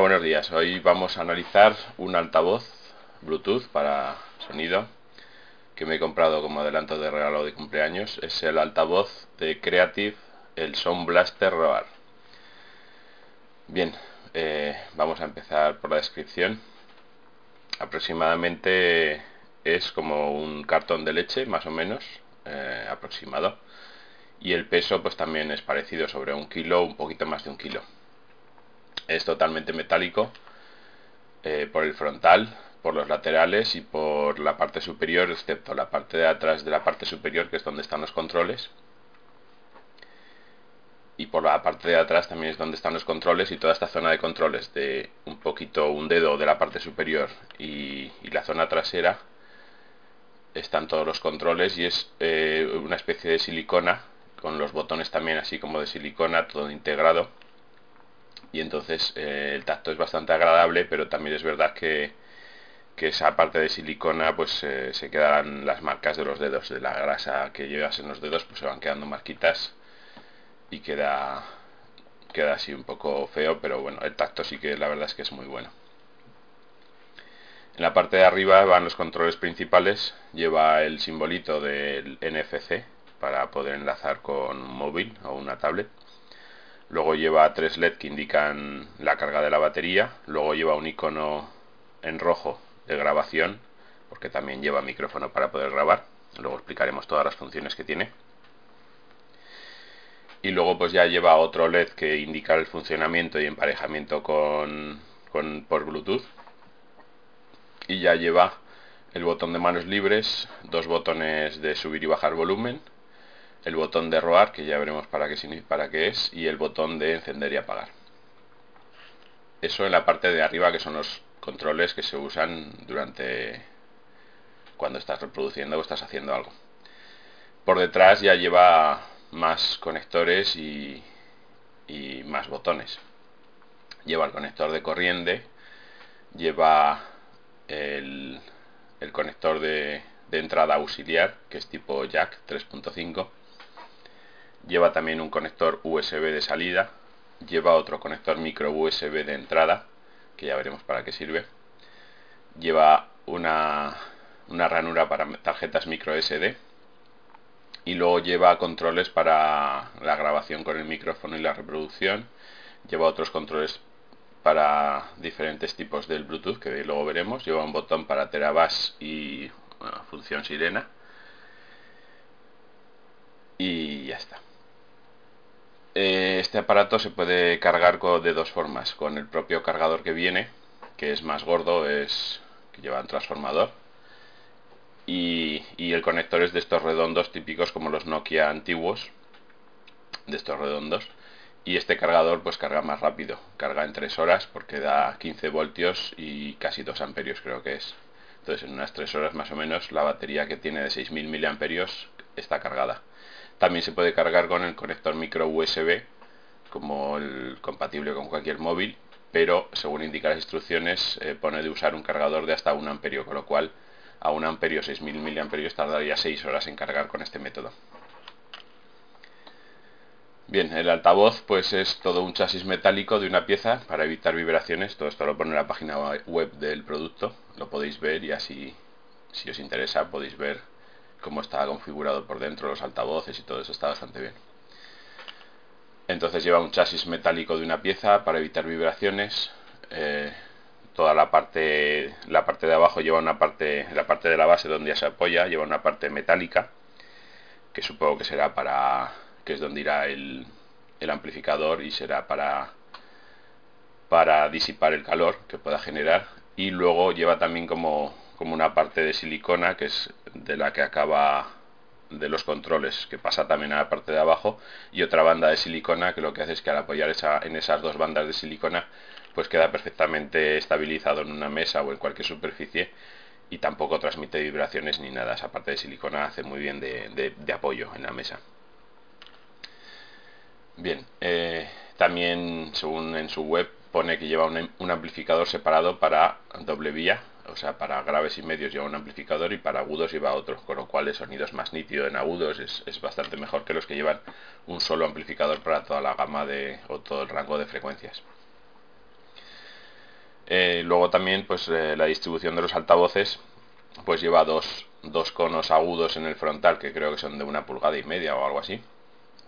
buenos días. Hoy vamos a analizar un altavoz Bluetooth para sonido que me he comprado como adelanto de regalo de cumpleaños. Es el altavoz de Creative, el Sound Blaster Roar. Bien, eh, vamos a empezar por la descripción. Aproximadamente es como un cartón de leche, más o menos, eh, aproximado. Y el peso pues también es parecido, sobre un kilo, un poquito más de un kilo es totalmente metálico eh, por el frontal, por los laterales y por la parte superior, excepto la parte de atrás de la parte superior, que es donde están los controles. Y por la parte de atrás también es donde están los controles y toda esta zona de controles de un poquito un dedo de la parte superior y, la zona trasera están todos los controles y es eh, una especie de silicona con los botones también así como de silicona todo integrado y entonces eh, el tacto es bastante agradable, pero también es verdad que, esa parte de silicona pues eh, se quedarán las marcas de los dedos, de la grasa que llevas en los dedos pues se van quedando marquitas y queda, queda así un poco feo, pero bueno, el tacto sí que la verdad es que es muy bueno. En la parte de arriba van los controles principales, lleva el simbolito del NFC para poder enlazar con un móvil o una tablet luego lleva tres LED que indican la carga de la batería, luego lleva un icono en rojo de grabación, porque también lleva micrófono para poder grabar, luego explicaremos todas las funciones que tiene. Y luego pues ya lleva otro LED que indica el funcionamiento y emparejamiento con, con por Bluetooth. Y ya lleva el botón de manos libres, dos botones de subir y bajar volumen, el botón de roar, que ya veremos para qué, para qué es, y el botón de encender y apagar. Eso en la parte de arriba, que son los controles que se usan durante cuando estás reproduciendo o estás haciendo algo. Por detrás ya lleva más conectores y, y más botones. Lleva el conector de corriente, lleva el, el conector de, de entrada auxiliar, que es tipo jack 3.5 Lleva también un conector USB de salida. Lleva otro conector micro USB de entrada, que ya veremos para qué sirve. Lleva una, una ranura para tarjetas micro SD. Y luego lleva controles para la grabación con el micrófono y la reproducción. Lleva otros controles para diferentes tipos del Bluetooth, que luego veremos. Lleva un botón para Terabass y función sirena. Y ya está. Eh, este aparato se puede cargar de dos formas, con el propio cargador que viene, que es más gordo, es que lleva un transformador, y, el conector es de estos redondos típicos como los Nokia antiguos, de estos redondos, y este cargador pues carga más rápido, carga en 3 horas porque da 15 voltios y casi 2 amperios creo que es. Entonces en unas 3 horas más o menos la batería que tiene de 6.000 miliamperios está cargada. También se puede cargar con el conector micro USB, como el compatible con cualquier móvil, pero según indica las instrucciones eh, pone de usar un cargador de hasta 1 amperio, con lo cual a 1 amperio 6000 miliamperios tardaría 6 horas en cargar con este método. Bien, el altavoz pues es todo un chasis metálico de una pieza para evitar vibraciones. Todo esto lo pone en la página web del producto. Lo podéis ver y así, si os interesa, podéis ver cómo está configurado por dentro, los altavoces y todo eso está bastante bien. Entonces lleva un chasis metálico de una pieza para evitar vibraciones. Eh, toda la parte, la parte de abajo lleva una parte, la parte de la base donde ya se apoya, lleva una parte metálica, que supongo que será para, que es donde irá el, el amplificador y será para, para disipar el calor que pueda generar. Y luego lleva también como como una parte de silicona que es de la que acaba de los controles que pasa también a la parte de abajo y otra banda de silicona que lo que hace es que al apoyar esa, en esas dos bandas de silicona pues queda perfectamente estabilizado en una mesa o en cualquier superficie y tampoco transmite vibraciones ni nada. Esa parte de silicona hace muy bien de, apoyo en la mesa. Bien, eh, también según en su web pone que lleva un amplificador separado para doble vía o sea, para graves y medios lleva un amplificador y para agudos lleva otro, con lo cual el es más nítido en agudos, es, bastante mejor que los que llevan un solo amplificador para toda la gama de, o todo el rango de frecuencias. Eh, luego también pues eh, la distribución de los altavoces pues lleva dos, dos, conos agudos en el frontal que creo que son de una pulgada y media o algo así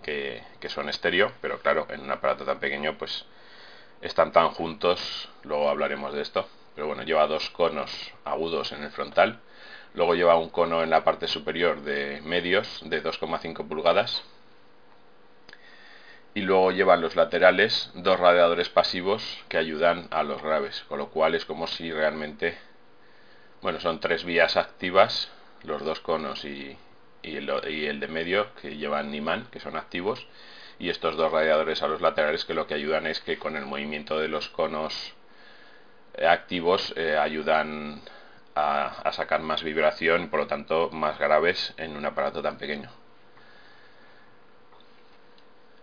que, que son estéreo pero claro en un aparato tan pequeño pues están tan juntos luego hablaremos de esto pero bueno lleva dos conos agudos en el frontal. Luego lleva un cono en la parte superior de medios de 2,5 pulgadas. Y luego llevan los laterales dos radiadores pasivos que ayudan a los graves, con lo cual es como si realmente, bueno, son tres vías activas, los dos conos y, el, de medio que llevan imán, que son activos, y estos dos radiadores a los laterales que lo que ayudan es que con el movimiento de los conos activos eh, ayudan a, sacar más vibración por lo tanto más graves en un aparato tan pequeño.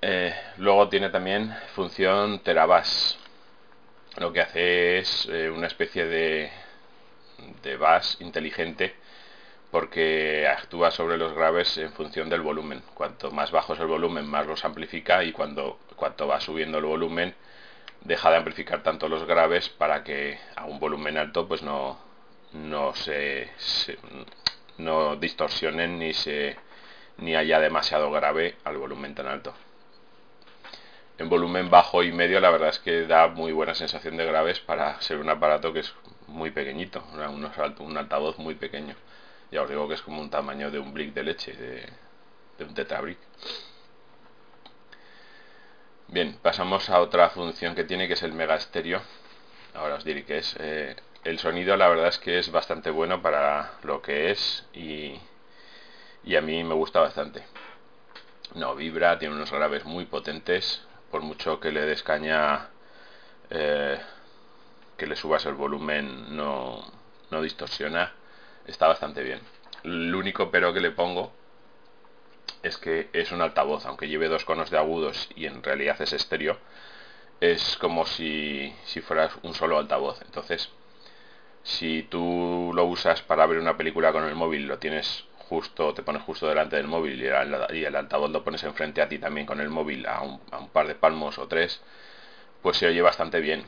Eh, luego tiene también función Terabas. Lo que hace es eh, una especie de, de inteligente porque actúa sobre los graves en función del volumen. Cuanto más bajo es el volumen, más los amplifica y cuando cuanto va subiendo el volumen, deja de amplificar tanto los graves para que a un volumen alto pues no, no se, se no distorsionen ni se ni haya demasiado grave al volumen tan alto en volumen bajo y medio la verdad es que da muy buena sensación de graves para ser un aparato que es muy pequeñito, un altavoz muy pequeño. Ya os digo que es como un tamaño de un brick de leche, de, de un tetrabrick. Bien, pasamos a otra función que tiene que es el mega estéreo. Ahora os diré que es. Eh, el sonido la verdad es que es bastante bueno para lo que es y, y a mí me gusta bastante. No vibra, tiene unos graves muy potentes, por mucho que le des caña, eh, que le subas el volumen, no, no distorsiona, está bastante bien. El único pero que le pongo es que es un altavoz, aunque lleve dos conos de agudos y en realidad es estéreo, es como si, si fueras un solo altavoz. Entonces, si tú lo usas para ver una película con el móvil, lo tienes justo, te pones justo delante del móvil y el, altavoz lo pones enfrente a ti también con el móvil a un, a un par de palmos o tres, pues se oye bastante bien.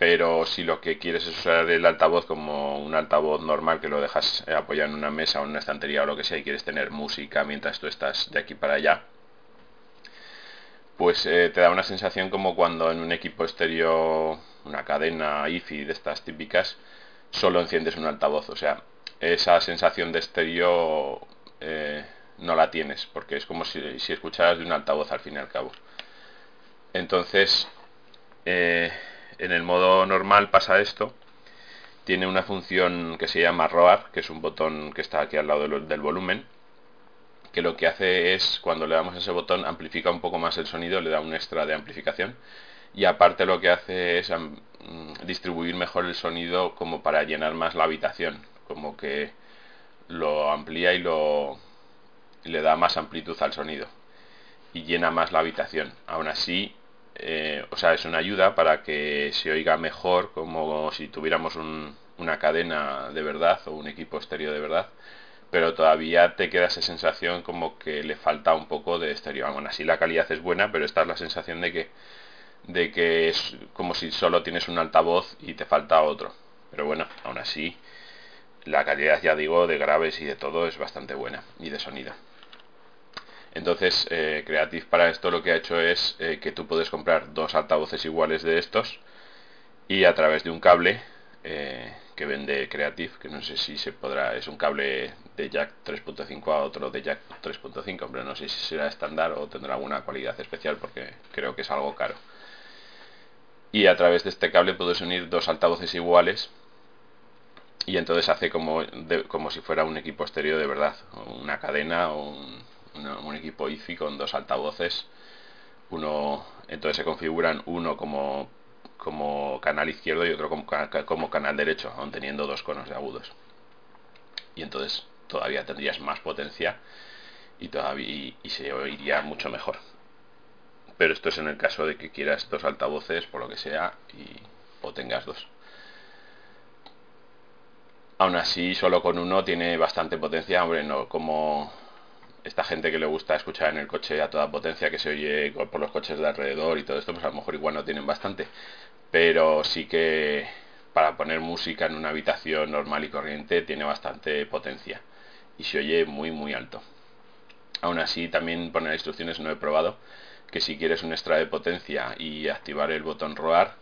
Pero si lo que quieres es usar el altavoz como un altavoz normal que lo dejas eh, apoyado en una mesa o en una estantería o lo que sea y quieres tener música mientras tú estás de aquí para allá, pues eh, te da una sensación como cuando en un equipo estéreo, una cadena IFI de estas típicas, solo enciendes un altavoz. O sea, esa sensación de estéreo eh, no la tienes, porque es como si, escucharas de un altavoz al fin y al cabo. Entonces, en el modo normal pasa esto. Tiene una función que se llama ROAR, que es un botón que está aquí al lado del, volumen, que lo que hace es, cuando le damos ese botón, amplifica un poco más el sonido, le da un extra de amplificación y aparte lo que hace es um, distribuir mejor el sonido como para llenar más la habitación como que lo amplía y lo le da más amplitud al sonido y llena más la habitación. Aún así, eh, o sea, es una ayuda para que se oiga mejor, como si tuviéramos un, una cadena de verdad o un equipo estéreo de verdad, pero todavía te queda esa sensación como que le falta un poco de estéreo. Aún así, la calidad es buena, pero esta es la sensación de que, de que es como si solo tienes un altavoz y te falta otro. Pero bueno, aún así la calidad, ya digo, de graves y de todo es bastante buena y de sonido. Entonces, eh, Creative para esto lo que ha hecho es eh, que tú puedes comprar dos altavoces iguales de estos y a través de un cable eh, que vende Creative, que no sé si se podrá, es un cable de jack 3.5 a otro de jack 3.5, pero no sé si será estándar o tendrá alguna cualidad especial porque creo que es algo caro. Y a través de este cable puedes unir dos altavoces iguales y entonces hace como, como si fuera un equipo estéreo de verdad, una cadena o un, un equipo IFI con dos altavoces. Uno, entonces se configuran uno como, como canal izquierdo y otro como, como canal derecho, aun teniendo dos conos de agudos. Y entonces todavía tendrías más potencia y, todavía, y se oiría mucho mejor. Pero esto es en el caso de que quieras dos altavoces, por lo que sea, y, o tengas dos. Aún así, solo con uno tiene bastante potencia, hombre, no como esta gente que le gusta escuchar en el coche a toda potencia, que se oye por los coches de alrededor y todo esto, pues a lo mejor igual no tienen bastante. Pero sí que para poner música en una habitación normal y corriente tiene bastante potencia y se oye muy muy alto. Aún así también poner instrucciones no he probado que si quieres un extra de potencia y activar el botón ROAR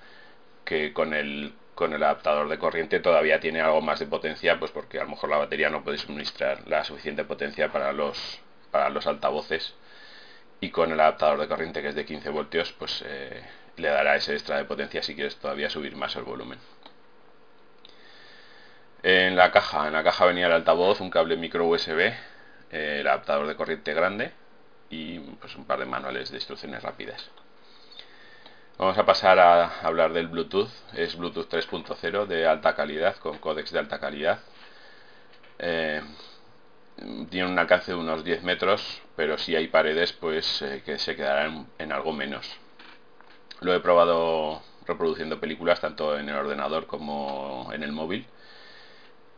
que con el con el adaptador de corriente todavía tiene algo más de potencia pues porque a lo mejor la batería no puede suministrar la suficiente potencia para los para los altavoces y con el adaptador de corriente que es de 15 voltios pues eh, le dará ese extra de potencia si quieres todavía subir más el volumen en la caja, en la caja venía el altavoz, un cable micro USB, eh, el adaptador de corriente grande y pues un par de manuales de instrucciones rápidas. Vamos a pasar a hablar del Bluetooth. Es Bluetooth 3.0 de alta calidad, con códex de alta calidad. Eh, tiene un alcance de unos 10 metros, pero si hay paredes, pues eh, que se quedarán en algo menos. Lo he probado reproduciendo películas tanto en el ordenador como en el móvil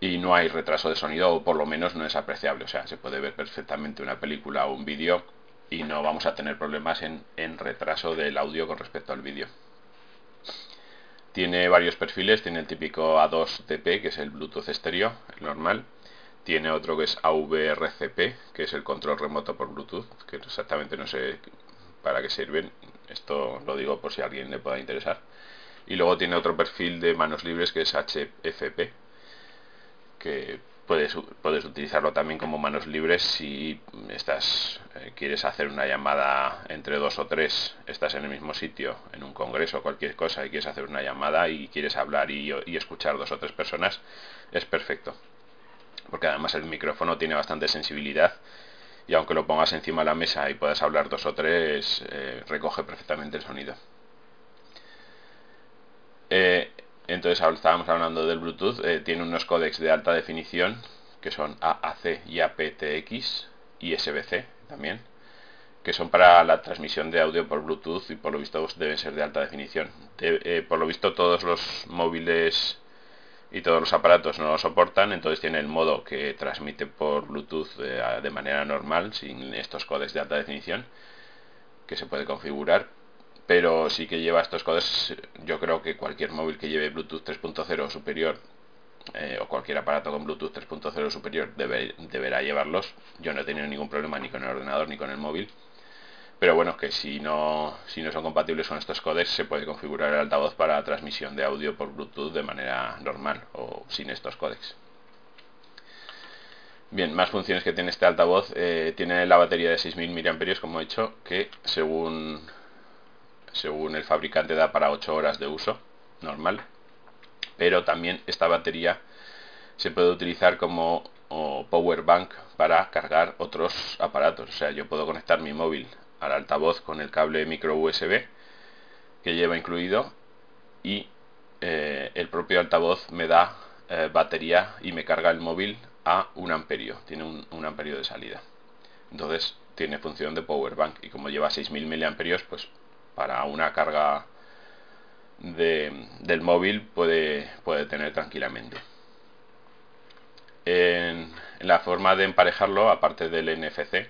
y no hay retraso de sonido o por lo menos no es apreciable. O sea, se puede ver perfectamente una película o un vídeo y no vamos a tener problemas en, retraso del audio con respecto al vídeo. Tiene varios perfiles, tiene el típico A2TP, que es el Bluetooth estéreo, el normal. Tiene otro que es AVRCP, que es el control remoto por Bluetooth, que exactamente no sé para qué sirven. Esto lo digo por si a alguien le pueda interesar. Y luego tiene otro perfil de manos libres que es HFP, que puedes, puedes utilizarlo también como manos libres si estás eh, quieres hacer una llamada entre dos o tres, estás en el mismo sitio, en un congreso o cualquier cosa y quieres hacer una llamada y quieres hablar y, y escuchar dos o tres personas, es perfecto. Porque además el micrófono tiene bastante sensibilidad y aunque lo pongas encima de la mesa y puedas hablar dos o tres, eh, recoge perfectamente el sonido. Eh, entonces estábamos hablando del Bluetooth, eh, tiene unos códecs de alta definición que son AAC y aptX y SBC también, que son para la transmisión de audio por Bluetooth y por lo visto deben ser de alta definición. Por lo visto todos los móviles y todos los aparatos no lo soportan, entonces tiene el modo que transmite por Bluetooth eh, de manera normal, sin estos códecs de alta definición, que se puede configurar, pero sí que lleva estos codes. Yo creo que cualquier móvil que lleve Bluetooth 3.0 o superior eh, o cualquier aparato con Bluetooth 3.0 o superior deberá llevarlos. Yo no he tenido ningún problema ni con el ordenador ni con el móvil. Pero bueno, que si no, son compatibles con estos codecs, se puede configurar el altavoz para transmisión de audio por Bluetooth de manera normal o sin estos codecs. Bien, más funciones que tiene este altavoz. Eh, tiene la batería de 6.000 mAh, como he dicho, que según según el fabricante da para 8 horas de uso normal pero también esta batería se puede utilizar como power bank para cargar otros aparatos o sea yo puedo conectar mi móvil al altavoz con el cable micro USB que lleva incluido y eh, el propio altavoz me da eh, batería y me carga el móvil a un amperio tiene un, amperio de salida entonces tiene función de power bank y como lleva 6000 miliamperios pues para una carga del móvil puede, puede tener tranquilamente. En, la forma de emparejarlo, aparte del NFC,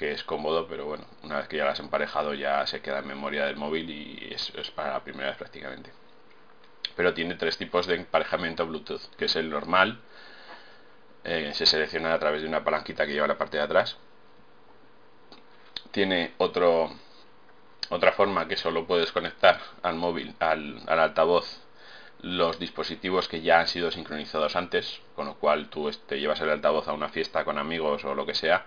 que es cómodo, pero bueno, una vez que ya lo has emparejado ya se queda en memoria del móvil y es, para la primera vez prácticamente. Pero tiene tres tipos de emparejamiento Bluetooth, que es el normal, eh, se selecciona a través de una palanquita que lleva la parte de atrás. Tiene otro otra forma que solo puedes conectar al móvil, al, altavoz, los dispositivos que ya han sido sincronizados antes, con lo cual tú te llevas el altavoz a una fiesta con amigos o lo que sea,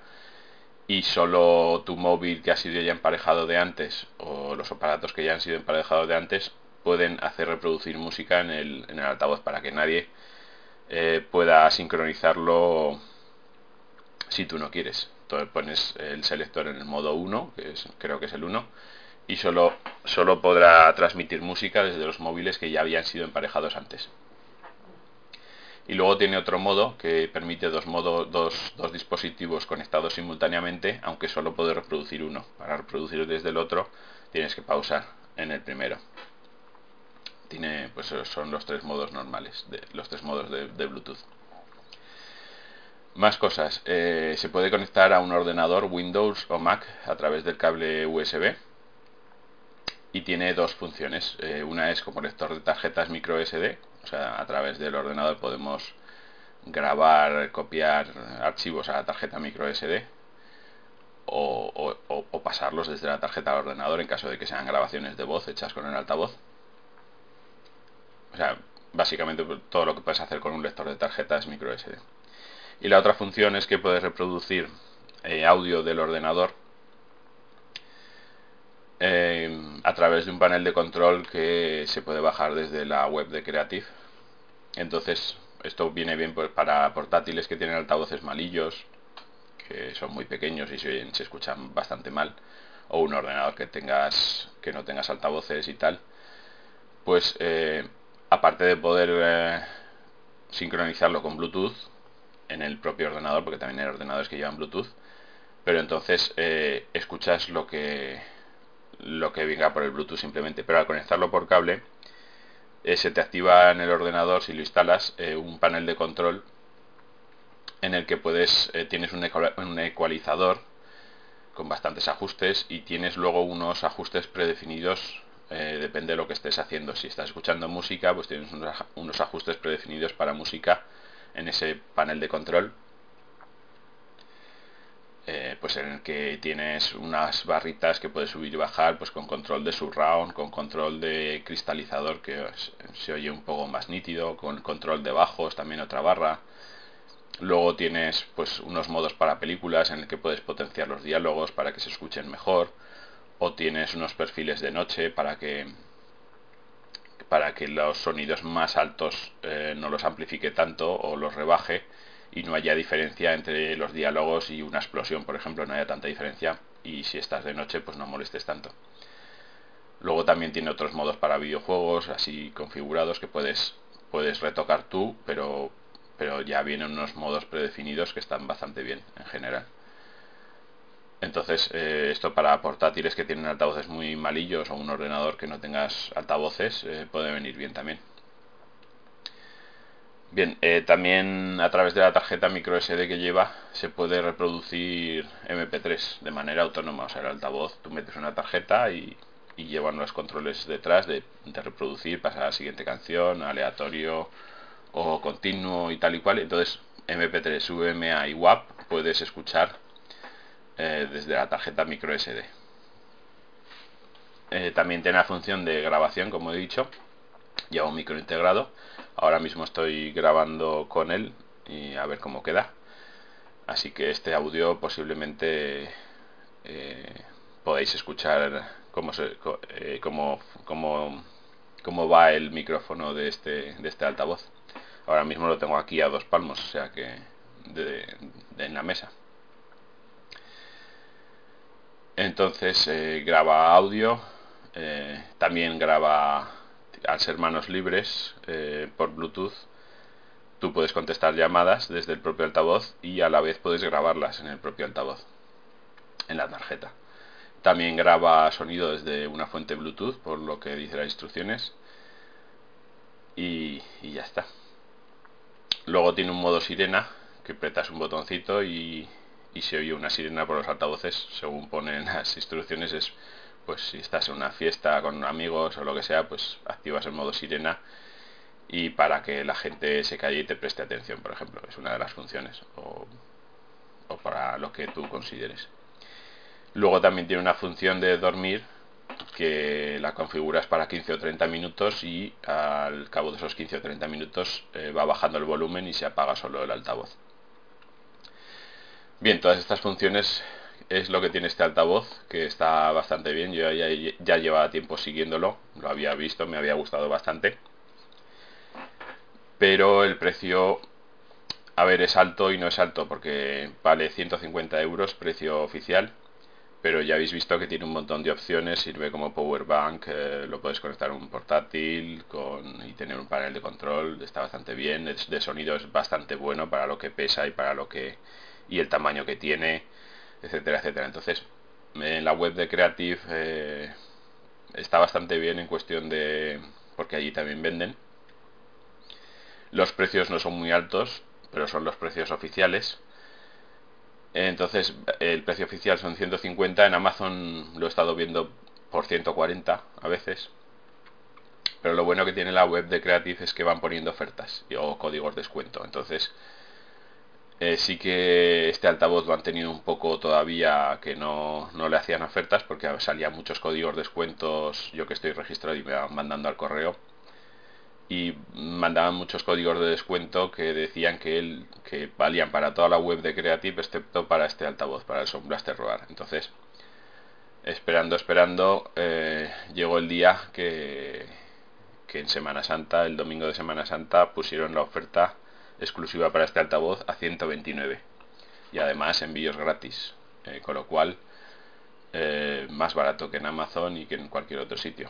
y solo tu móvil que ha sido ya emparejado de antes o los aparatos que ya han sido emparejados de antes pueden hacer reproducir música en el, en el altavoz para que nadie eh, pueda sincronizarlo si tú no quieres. Entonces pones el selector en el modo 1, que es, creo que es el 1, y solo, solo podrá transmitir música desde los móviles que ya habían sido emparejados antes. Y luego tiene otro modo que permite dos, modos, dos, dispositivos conectados simultáneamente, aunque solo puede reproducir uno. Para reproducir desde el otro tienes que pausar en el primero. Tiene, pues son los tres modos normales, los tres modos de, de Bluetooth. Más cosas. Eh, se puede conectar a un ordenador Windows o Mac a través del cable USB y tiene dos funciones. Eh, una es como lector de tarjetas micro SD, o sea, a través del ordenador podemos grabar, copiar archivos a la tarjeta micro SD o, pasarlos desde la tarjeta al ordenador en caso de que sean grabaciones de voz hechas con el altavoz. O sea, básicamente todo lo que puedes hacer con un lector de tarjetas micro SD. Y la otra función es que puedes reproducir eh, audio del ordenador a través de un panel de control que se puede bajar desde la web de Creative. Entonces, esto viene bien pues, para portátiles que tienen altavoces malillos, que son muy pequeños y se, se escuchan bastante mal, o un ordenador que tengas que no tengas altavoces y tal. Pues eh, aparte de poder eh, sincronizarlo con Bluetooth en el propio ordenador, porque también hay ordenadores que llevan Bluetooth, pero entonces eh, escuchas lo que lo que venga por el Bluetooth simplemente, pero al conectarlo por cable eh, se te activa en el ordenador si lo instalas un panel de control en el que puedes tienes un, un ecualizador con bastantes ajustes y tienes luego unos ajustes predefinidos eh, depende de lo que estés haciendo. Si estás escuchando música, pues tienes unos, ajustes predefinidos para música en ese panel de control. Eh, pues en el que tienes unas barritas que puedes subir y bajar pues con control de surround, con control de cristalizador que se oye un poco más nítido, con control de bajos, también otra barra. Luego tienes pues unos modos para películas en el que puedes potenciar los diálogos para que se escuchen mejor o tienes unos perfiles de noche para que para que los sonidos más altos eh, no los amplifique tanto o los rebaje y no haya diferencia entre los diálogos y una explosión, por ejemplo, no haya tanta diferencia y si estás de noche pues no molestes tanto. Luego también tiene otros modos para videojuegos así configurados que puedes puedes retocar tú, pero pero ya vienen unos modos predefinidos que están bastante bien en general. Entonces, eh, esto para portátiles que tienen altavoces muy malillos o un ordenador que no tengas altavoces eh, puede venir bien también. Bien, eh, también a través de la tarjeta micro SD que lleva se puede reproducir MP3 de manera autónoma. O sea, el altavoz, tú metes una tarjeta y, llevan los controles detrás de, reproducir, pasar a la siguiente canción, aleatorio o continuo y tal y cual. Entonces, MP3, VMA y WAP puedes escuchar eh, desde la tarjeta micro SD. Eh, también tiene la función de grabación, como he dicho. Lleva un micro integrado. Ahora mismo estoy grabando con él y a ver cómo queda. Así que este audio posiblemente eh, podáis escuchar cómo, se, cómo, cómo, va el micrófono de este, de este altavoz. Ahora mismo lo tengo aquí a dos palmos, o sea que en la mesa. Entonces eh, graba audio, eh, también graba, al ser manos libres eh, por Bluetooth, tú puedes contestar llamadas desde el propio altavoz y a la vez puedes grabarlas en el propio altavoz, en la tarjeta. También graba sonido desde una fuente Bluetooth, por lo que dice las instrucciones. Y, y ya está. Luego tiene un modo sirena, que apretas un botoncito y, y se oye una sirena por los altavoces, según ponen las instrucciones, es pues si estás en una fiesta con amigos o lo que sea, pues activas el modo sirena y para que la gente se calle y te preste atención, por ejemplo, es una de las funciones o, para lo que tú consideres. Luego también tiene una función de dormir que la configuras para 15 o 30 minutos y al cabo de esos 15 o 30 minutos eh, va bajando el volumen y se apaga solo el altavoz. Bien, todas estas funciones es lo que tiene este altavoz, que está bastante bien. Yo ya, ya llevaba tiempo siguiéndolo, lo había visto, me había gustado bastante. Pero el precio, a ver, es alto y no es alto, porque vale 150 euros, precio oficial. Pero ya habéis visto que tiene un montón de opciones, sirve como power bank, eh, lo puedes conectar a un portátil con, y tener un panel de control, está bastante bien, de sonido es bastante bueno para lo que pesa y para lo que y el tamaño que tiene, etcétera, etcétera. Entonces, en la web de Creative eh, está bastante bien en cuestión de... porque allí también venden. Los precios no son muy altos, pero son los precios oficiales. Entonces, el precio oficial son 150. En Amazon lo he estado viendo por 140 a veces. Pero lo bueno que tiene la web de Creative es que van poniendo ofertas o códigos de descuento. Entonces, eh, sí que este altavoz lo han tenido un poco todavía que no, no le hacían ofertas porque salían muchos códigos de descuentos. Yo que estoy registrado y me van mandando al correo y mandaban muchos códigos de descuento que decían que, que valían para toda la web de Creative excepto para este altavoz, para el Sound Blaster Roar. Entonces, esperando, esperando, eh, llegó el día que, que en Semana Santa, el domingo de Semana Santa, pusieron la oferta exclusiva para este altavoz a 129 y además envíos gratis, eh, con lo cual eh, más barato que en Amazon y que en cualquier otro sitio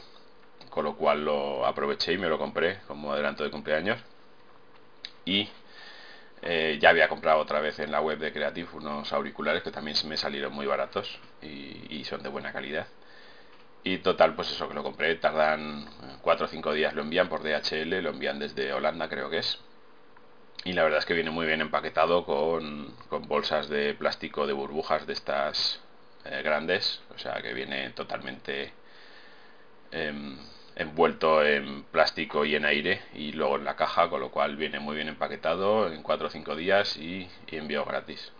con lo cual lo aproveché y me lo compré como adelanto de cumpleaños. Y eh, ya había comprado otra vez en la web de Creative unos auriculares que también me salieron muy baratos y, son de buena calidad. Y total, pues eso que lo compré, tardan 4 o 5 días, lo envían por DHL, lo envían desde Holanda creo que es. Y la verdad es que viene muy bien empaquetado con, bolsas de plástico de burbujas de estas eh, grandes, o sea que viene totalmente em, envuelto en plástico y en aire y luego en la caja, con lo cual viene muy bien empaquetado en 4 o 5 días y, envío gratis.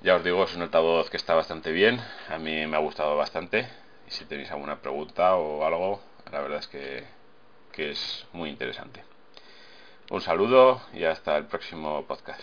Ya os digo, es un altavoz que está bastante bien, a mí me ha gustado bastante y si tenéis alguna pregunta o algo, la verdad es que, que es muy interesante. Un saludo y hasta el próximo podcast.